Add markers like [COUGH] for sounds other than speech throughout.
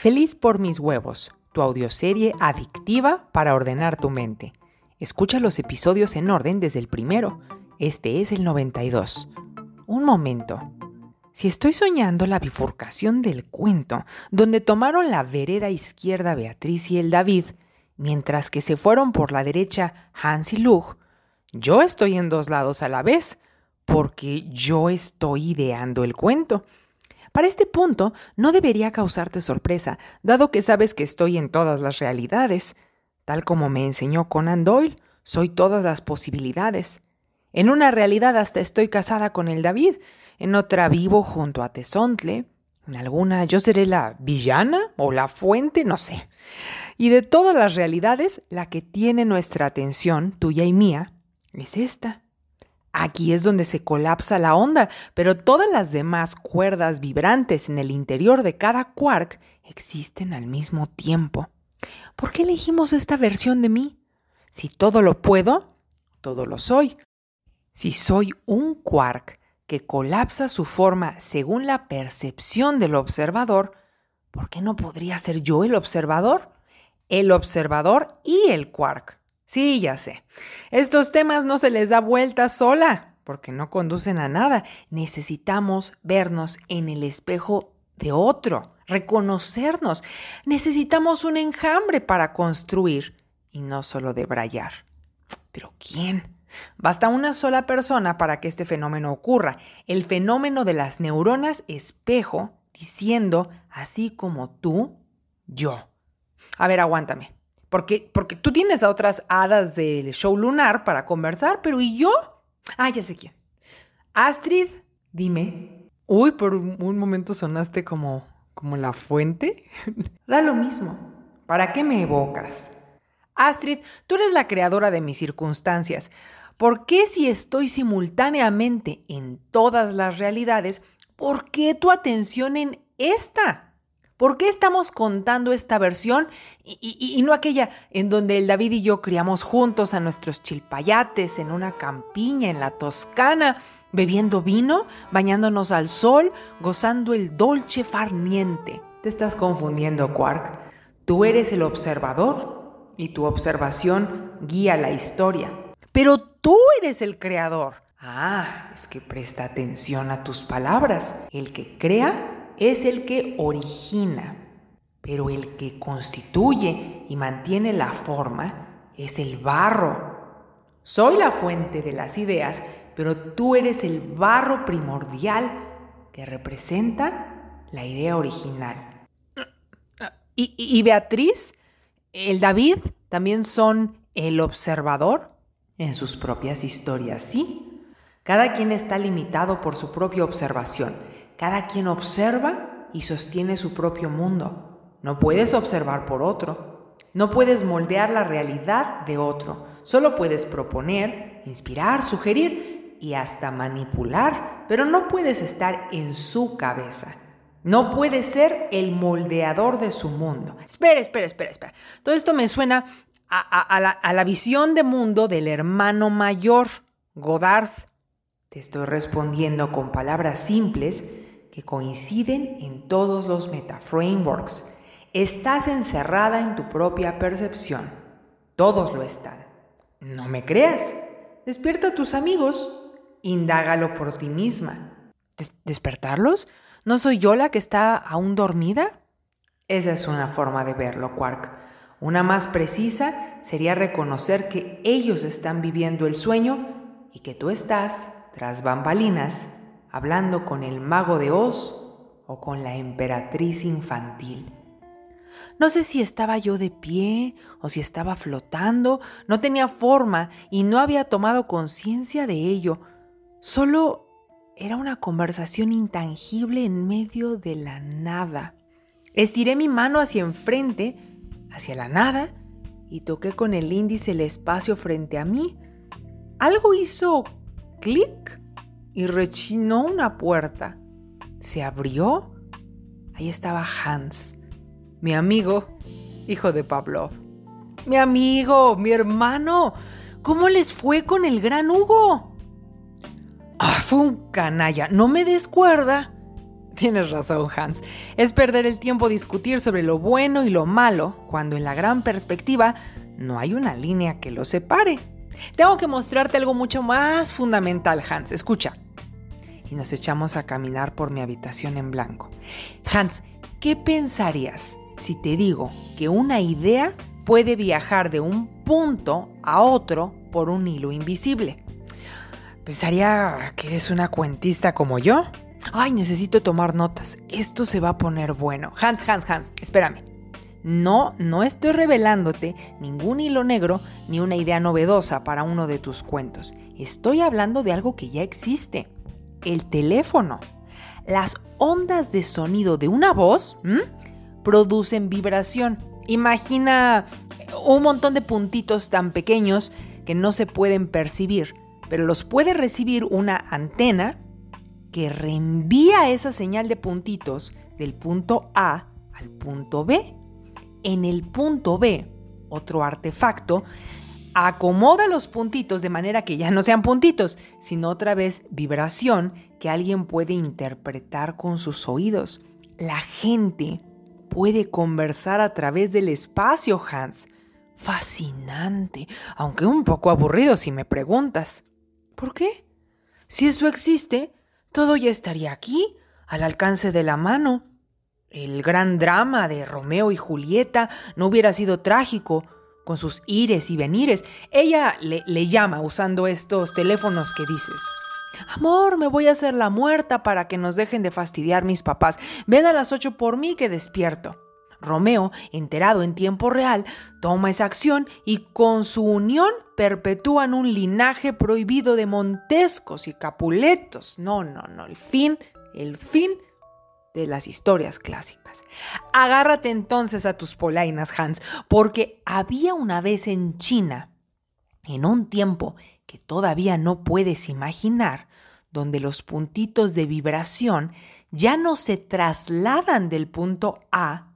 Feliz por mis huevos, tu audioserie adictiva para ordenar tu mente. Escucha los episodios en orden desde el primero. Este es el 92. Un momento. Si estoy soñando la bifurcación del cuento, donde tomaron la vereda izquierda Beatriz y el David, mientras que se fueron por la derecha Hans y Lug, yo estoy en dos lados a la vez, porque yo estoy ideando el cuento. Para este punto, no debería causarte sorpresa, dado que sabes que estoy en todas las realidades. Tal como me enseñó Conan Doyle, soy todas las posibilidades. En una realidad hasta estoy casada con el David, en otra vivo junto a Tesontle, en alguna yo seré la villana o la fuente, no sé. Y de todas las realidades, la que tiene nuestra atención, tuya y mía, es esta. Aquí es donde se colapsa la onda, pero todas las demás cuerdas vibrantes en el interior de cada quark existen al mismo tiempo. ¿Por qué elegimos esta versión de mí? Si todo lo puedo, todo lo soy. Si soy un quark que colapsa su forma según la percepción del observador, ¿por qué no podría ser yo el observador? El observador y el quark. Sí, ya sé. Estos temas no se les da vuelta sola, porque no conducen a nada. Necesitamos vernos en el espejo de otro, reconocernos. Necesitamos un enjambre para construir y no solo debrayar. Pero ¿quién? Basta una sola persona para que este fenómeno ocurra, el fenómeno de las neuronas espejo diciendo, así como tú, yo. A ver, aguántame. Porque, porque tú tienes a otras hadas del show lunar para conversar, pero ¿y yo? Ah, ya sé quién. Astrid, dime. Uy, por un momento sonaste como, como la fuente. [LAUGHS] da lo mismo. ¿Para qué me evocas? Astrid, tú eres la creadora de mis circunstancias. ¿Por qué si estoy simultáneamente en todas las realidades, por qué tu atención en esta? ¿Por qué estamos contando esta versión y, no aquella en donde el David y yo criamos juntos a nuestros chilpayates en una campiña en la Toscana, bebiendo vino, bañándonos al sol, gozando el dolce farniente? Te estás confundiendo, Quark. Tú eres el observador y tu observación guía la historia. Pero tú eres el creador. Ah, es que presta atención a tus palabras. El que crea es el que origina, pero el que constituye y mantiene la forma es el barro. Soy la fuente de las ideas, pero tú eres el barro primordial que representa la idea original. ¿Y, Beatriz, el David, también son el observador? En sus propias historias, sí. Cada quien está limitado por su propia observación cada quien observa y sostiene su propio mundo. No puedes observar por otro. No puedes moldear la realidad de otro. Solo puedes proponer, inspirar, sugerir y hasta manipular, pero no puedes estar en su cabeza. No puedes ser el moldeador de su mundo. Espera, espera, espera, espera. Todo esto me suena a, la, a la visión de mundo del hermano mayor, Godard. Te estoy respondiendo con palabras simples que coinciden en todos los metaframeworks. Estás encerrada en tu propia percepción. Todos lo están. No me creas. Despierta a tus amigos. Indágalo por ti misma. ¿Despertarlos? ¿No soy yo la que está aún dormida? Esa es una forma de verlo, Quark. Una más precisa sería reconocer que ellos están viviendo el sueño y que tú estás, tras bambalinas, hablando con el mago de Oz o con la emperatriz infantil. No sé si estaba yo de pie o si estaba flotando, no tenía forma y no había tomado conciencia de ello. Solo era una conversación intangible en medio de la nada. Estiré mi mano hacia enfrente, hacia la nada, y toqué con el índice el espacio frente a mí. Algo hizo clic y rechinó una puerta. Se abrió. Ahí estaba Hans, mi amigo, hijo de Pablo. Mi amigo, mi hermano. ¿Cómo les fue con el gran Hugo? Ah, fue un canalla. No me descuerda. Tienes razón, Hans. Es perder el tiempo discutir sobre lo bueno y lo malo cuando en la gran perspectiva no hay una línea que lo separe. Tengo que mostrarte algo mucho más fundamental, Hans. Escucha. Y nos echamos a caminar por mi habitación en blanco. Hans, ¿qué pensarías si te digo que una idea puede viajar de un punto a otro por un hilo invisible? Pensaría que eres una cuentista como yo. Ay, necesito tomar notas. Esto se va a poner bueno. Hans, Hans, Hans, espérame. No, no estoy revelándote ningún hilo negro ni una idea novedosa para uno de tus cuentos. Estoy hablando de algo que ya existe. El teléfono. Las ondas de sonido de una voz producen vibración. Imagina un montón de puntitos tan pequeños que no se pueden percibir, pero los puede recibir una antena que reenvía esa señal de puntitos del punto A al punto B. En el punto B, otro artefacto acomoda los puntitos de manera que ya no sean puntitos, sino otra vez vibración que alguien puede interpretar con sus oídos. La gente puede conversar a través del espacio, Hans. Fascinante, aunque un poco aburrido si me preguntas. ¿Por qué? Si eso existe, todo ya estaría aquí, al alcance de la mano. El gran drama de Romeo y Julieta no hubiera sido trágico, con sus ires y venires. Ella le, llama usando estos teléfonos que dices. Amor, me voy a hacer la muerta para que nos dejen de fastidiar mis papás. Ven a las ocho por mí que despierto. Romeo, enterado en tiempo real, toma esa acción y con su unión perpetúan un linaje prohibido de Montescos y Capuletos. No, no, no, el fin, el fin de las historias clásicas. Agárrate entonces a tus polainas, Hans, porque había una vez en China, en un tiempo que todavía no puedes imaginar, donde los puntitos de vibración ya no se trasladan del punto A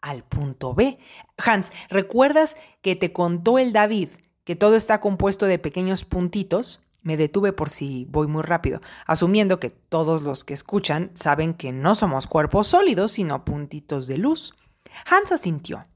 al punto B. Hans, ¿recuerdas que te contó el David que todo está compuesto de pequeños puntitos? Me detuve por si voy muy rápido, asumiendo que todos los que escuchan saben que no somos cuerpos sólidos, sino puntitos de luz. Hans asintió.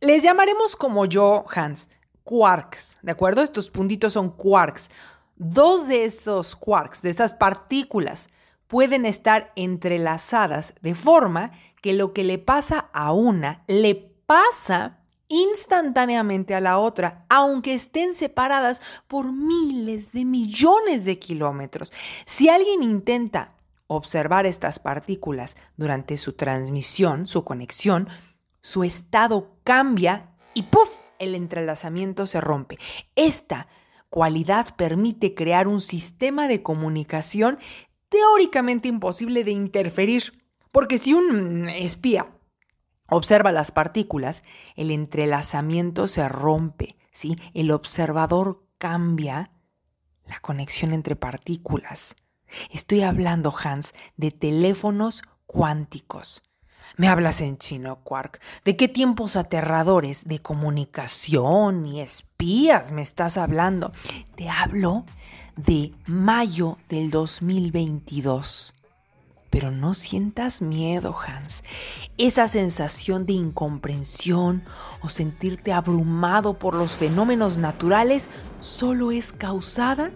Les llamaremos como yo, Hans, quarks, ¿de acuerdo? Estos puntitos son quarks. Dos de esos quarks, de esas partículas, pueden estar entrelazadas de forma que lo que le pasa a una le pasa instantáneamente a la otra, aunque estén separadas por miles de millones de kilómetros. Si alguien intenta observar estas partículas durante su transmisión, su conexión, su estado cambia y ¡puf! el entrelazamiento se rompe. Esta cualidad permite crear un sistema de comunicación teóricamente imposible de interferir porque si un espía observa las partículas, el entrelazamiento se rompe, ¿sí? El observador cambia la conexión entre partículas. Estoy hablando, Hans, de teléfonos cuánticos. Me hablas en chino, Quark. ¿De qué tiempos aterradores de comunicación y espías me estás hablando? Te hablo de mayo del 2022. Pero no sientas miedo, Hans. Esa sensación de incomprensión o sentirte abrumado por los fenómenos naturales solo es causada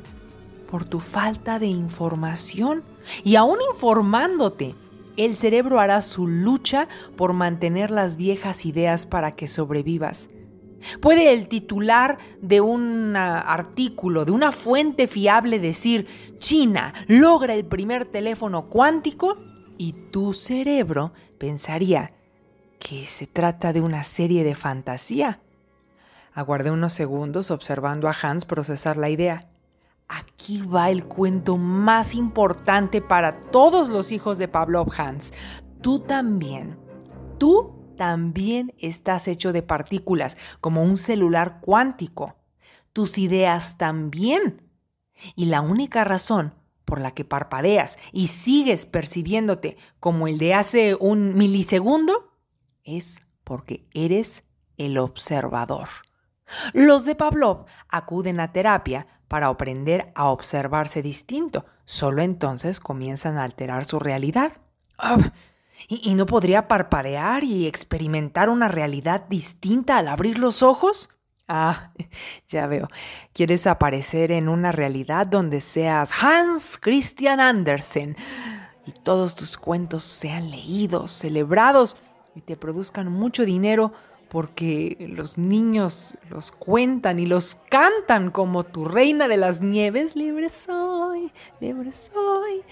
por tu falta de información. Y aún informándote, el cerebro hará su lucha por mantener las viejas ideas para que sobrevivas. ¿Puede el titular de un artículo, de una fuente fiable decir, China logra el primer teléfono cuántico? Y tu cerebro pensaría que se trata de una serie de fantasía. Aguardé unos segundos observando a Hans procesar la idea. Aquí va el cuento más importante para todos los hijos de Pavlov Hans. Tú también. Tú también estás hecho de partículas, como un celular cuántico. Tus ideas también. Y la única razón por la que parpadeas y sigues percibiéndote como el de hace un milisegundo es porque eres el observador. Los de Pavlov acuden a terapia para aprender a observarse distinto, solo entonces comienzan a alterar su realidad. Ah, ¿y, no podría parpadear y experimentar una realidad distinta al abrir los ojos? Ah, [LAUGHS] ya veo. Quieres aparecer en una realidad donde seas Hans Christian Andersen y todos tus cuentos sean leídos, celebrados y te produzcan mucho dinero porque los niños los cuentan y los cantan como tu reina de las nieves, libre soy, libre soy.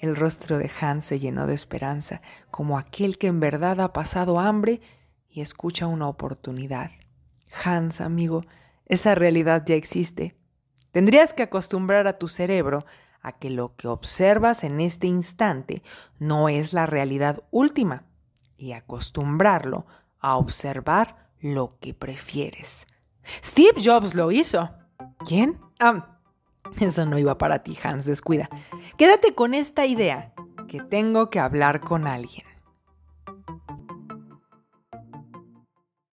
El rostro de Hans se llenó de esperanza, como aquel que en verdad ha pasado hambre y escucha una oportunidad. Hans, amigo, esa realidad ya existe. Tendrías que acostumbrar a tu cerebro a que lo que observas en este instante no es la realidad última y acostumbrarlo a observar lo que prefieres. Steve Jobs lo hizo. ¿Quién? Ah, [LAUGHS] eso no iba para ti, Hans, descuida. Quédate con esta idea, que tengo que hablar con alguien.